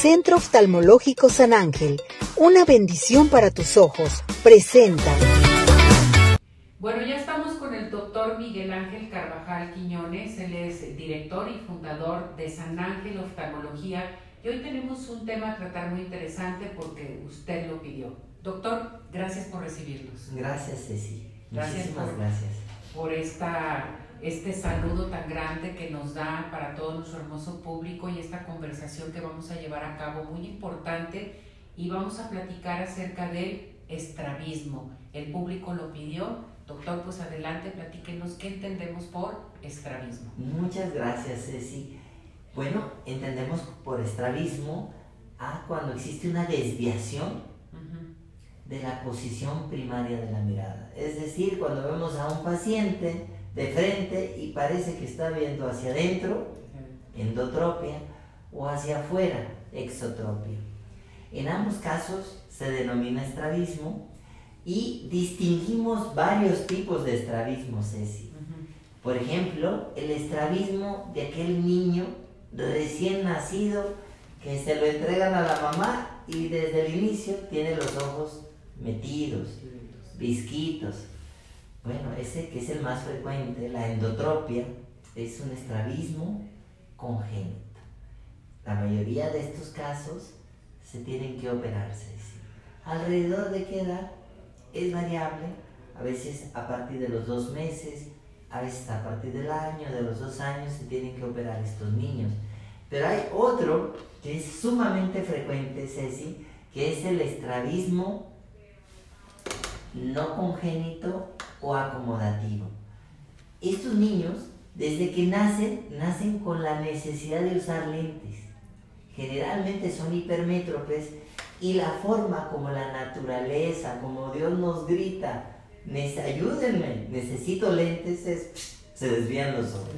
Centro Oftalmológico San Ángel, una bendición para tus ojos, presenta. Bueno, ya estamos con el doctor Miguel Ángel Carvajal Quiñones, él es director y fundador de San Ángel Oftalmología y hoy tenemos un tema a tratar muy interesante porque usted lo pidió. Doctor, gracias por recibirnos. Gracias, Ceci. Gracias Muchísimas por- gracias. por esta, este saludo tan grande que nos da para todo nuestro hermoso público y esta conversación que vamos a llevar a cabo muy importante y vamos a platicar acerca del estrabismo. El público lo pidió. Doctor, pues adelante, platíquenos qué entendemos por estrabismo. Muchas gracias, Ceci. Bueno, entendemos por estrabismo a cuando existe una desviación de la posición primaria de la mirada. Es decir, cuando vemos a un paciente de frente y parece que está viendo hacia adentro, endotropia, o hacia afuera, exotropia. En ambos casos se denomina estrabismo y distinguimos varios tipos de estrabismo, Ceci. Por ejemplo, el estrabismo de aquel niño recién nacido que se lo entregan a la mamá y desde el inicio tiene los ojos metidos, visquitos. Bueno, ese que es el más frecuente, la endotropia, es un estrabismo congénito. La mayoría de estos casos se tienen que operarse. ¿sí? ¿Alrededor de qué edad? Es variable, a veces a partir de los dos meses, a veces a partir del año, de los dos años se tienen que operar estos niños. Pero hay otro que es sumamente frecuente, Ceci, que es el estrabismo no congénito o acomodativo. Estos niños, desde que nacen, nacen con la necesidad de usar lentes. Generalmente son hipermétropes y la forma como la naturaleza, como Dios nos grita, "Nes- ayúdenme, necesito lentes, es, se desvían los ojos.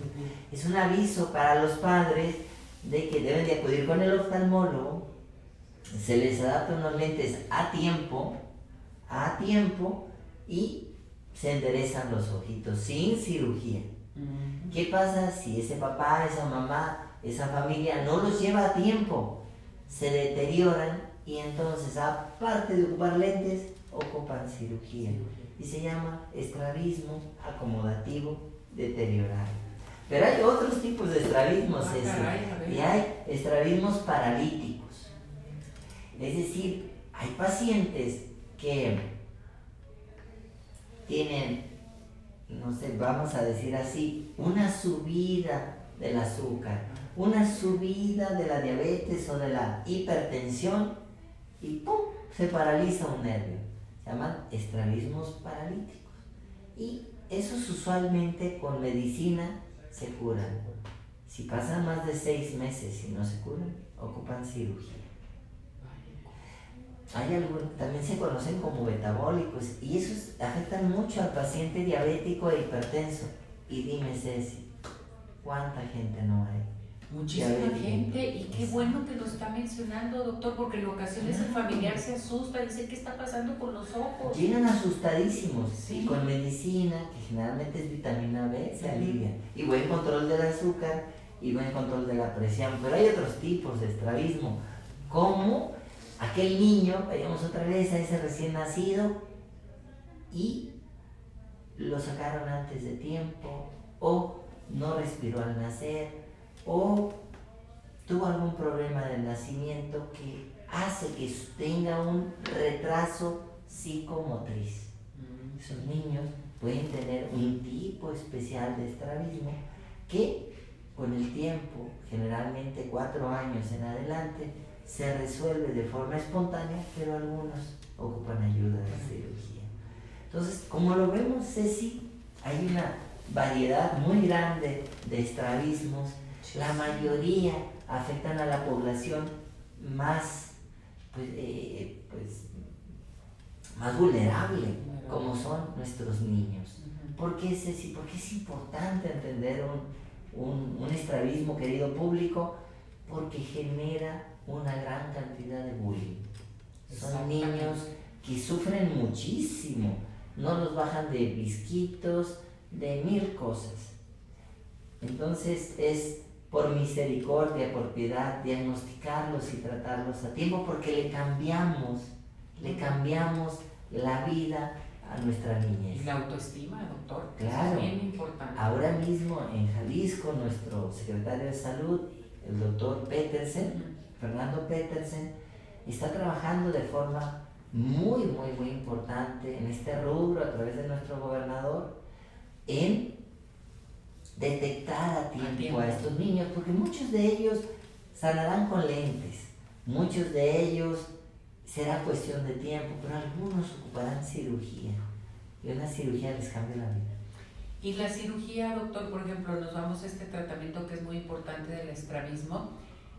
Es un aviso para los padres de que deben de acudir con el oftalmólogo, se les adapta unos lentes a tiempo, a tiempo y se enderezan los ojitos sin cirugía. ¿Qué pasa si ese papá, esa mamá, esa familia no los lleva a tiempo? Se deterioran y entonces, aparte de ocupar lentes, ocupan cirugía. Y se llama estrabismo acomodativo deteriorado. Pero hay otros tipos de estrabismos, Ah, caray, y hay estrabismos paralíticos. Es decir, hay pacientes que tienen, no sé, vamos a decir así, una subida del azúcar, una subida de la diabetes o de la hipertensión y ¡pum! se paraliza un nervio. Se llaman estrabismos paralíticos. Y esos usualmente con medicina se curan. Si pasan más de seis meses y no se curan, ocupan cirugía. Hay algún, también se conocen como metabólicos y esos afectan mucho al paciente diabético e hipertenso. Y dime, Ceci, ¿cuánta gente no hay? Muchísima Diabético. gente y qué bueno que lo está mencionando, doctor, porque en ocasiones el familiar se asusta, dice, ¿qué está pasando con los ojos? Llegan asustadísimos Sí. y con medicina, que generalmente es vitamina B, se Ujú. alivian. Y buen control del azúcar y buen control de la presión. Pero hay otros tipos de estrabismo, como aquel niño, vayamos otra vez a ese recién nacido, y lo sacaron antes de tiempo, o no respiró al nacer, o tuvo algún problema del nacimiento que hace que tenga un retraso psicomotriz. Mm. Esos niños pueden tener un tipo especial de estrabismo que con el tiempo, generalmente cuatro años en adelante, se resuelve de forma espontánea, pero algunos ocupan ayuda de cirugía. Entonces, como lo vemos, Ceci, hay una variedad muy grande de estrabismos. La mayoría afectan a la población más, pues, eh, pues, más vulnerable, como son nuestros niños. ¿Por qué, Ceci? Porque es importante entender un, un, un estrabismo, querido público, porque genera una gran cantidad de bullying. Son niños que sufren muchísimo, no los bajan de visquitos, de mil cosas. Entonces es por misericordia, por piedad, diagnosticarlos y tratarlos a tiempo porque le cambiamos, le cambiamos la vida a nuestra niñez. Y la autoestima, doctor, claro. es bien importante. Ahora mismo en Jalisco, nuestro secretario de salud, el doctor Petersen, Fernando Petersen, está trabajando de forma muy, muy, muy importante en este rubro a través de nuestro gobernador en detectar a tiempo a, estos niños, porque muchos de ellos sanarán con lentes, muchos de ellos será cuestión de tiempo, pero algunos ocuparán cirugía y una cirugía les cambia la vida. Y la cirugía, doctor, por ejemplo, nos vamos a este tratamiento que es muy importante del estrabismo.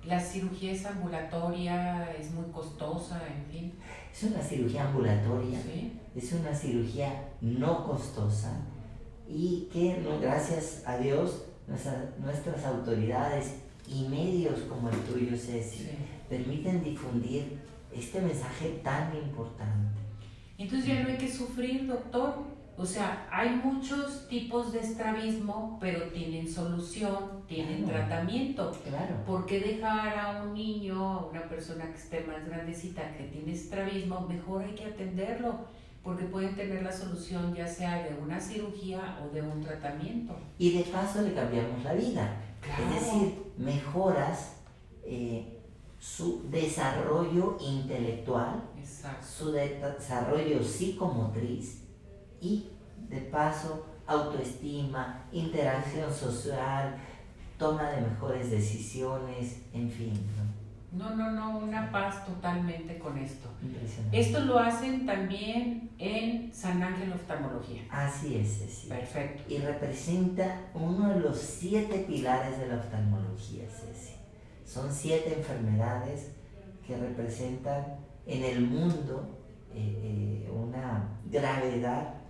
La cirugía es ambulatoria, es muy costosa, en fin. Es una cirugía ambulatoria, es una cirugía no costosa y que gracias a Dios nuestras autoridades y medios como el tuyo, Ceci, permiten difundir este mensaje tan importante. Entonces ya no hay que sufrir, doctor. O sea, hay muchos tipos de estrabismo, pero tienen solución, tienen tratamiento. Claro. ¿Por qué dejar a un niño, a una persona que esté más grandecita, que tiene estrabismo? Mejor hay que atenderlo, porque pueden tener la solución ya sea de una cirugía o de un tratamiento. Y de paso le cambiamos la vida. Es decir, mejoras eh, su desarrollo intelectual, su desarrollo psicomotriz y de paso autoestima, interacción social, toma de mejores decisiones, en fin. No, no, no, una paz totalmente con esto. Esto lo hacen también en San Ángel Oftalmología. Así es, Ceci. Perfecto. Y representa uno de los siete pilares de la oftalmología, Ceci. Son siete enfermedades que representan en el mundo eh, eh, una gravedad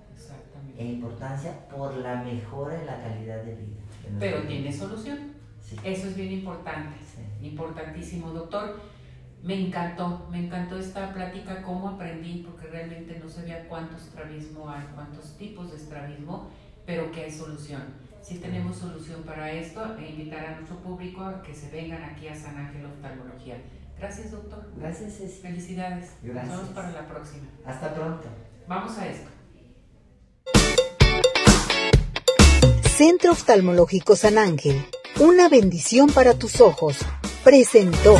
e importancia por la mejora en la calidad de vida. Pero tiene solución. Eso es bien importante, importantísimo, doctor. Me encantó, me encantó esta plática, cómo aprendí, porque realmente no sabía cuántos estrabismo hay, cuántos tipos de estrabismo, pero que hay solución. Si tenemos solución para esto, e invitar a nuestro público a que se vengan aquí a San Ángel Oftalmología. Gracias, doctor. Gracias, Felicidades. Gracias. Nos vemos para la próxima. Hasta pronto. Vamos a esto. Centro Oftalmológico San Ángel, una bendición para tus ojos, presentó.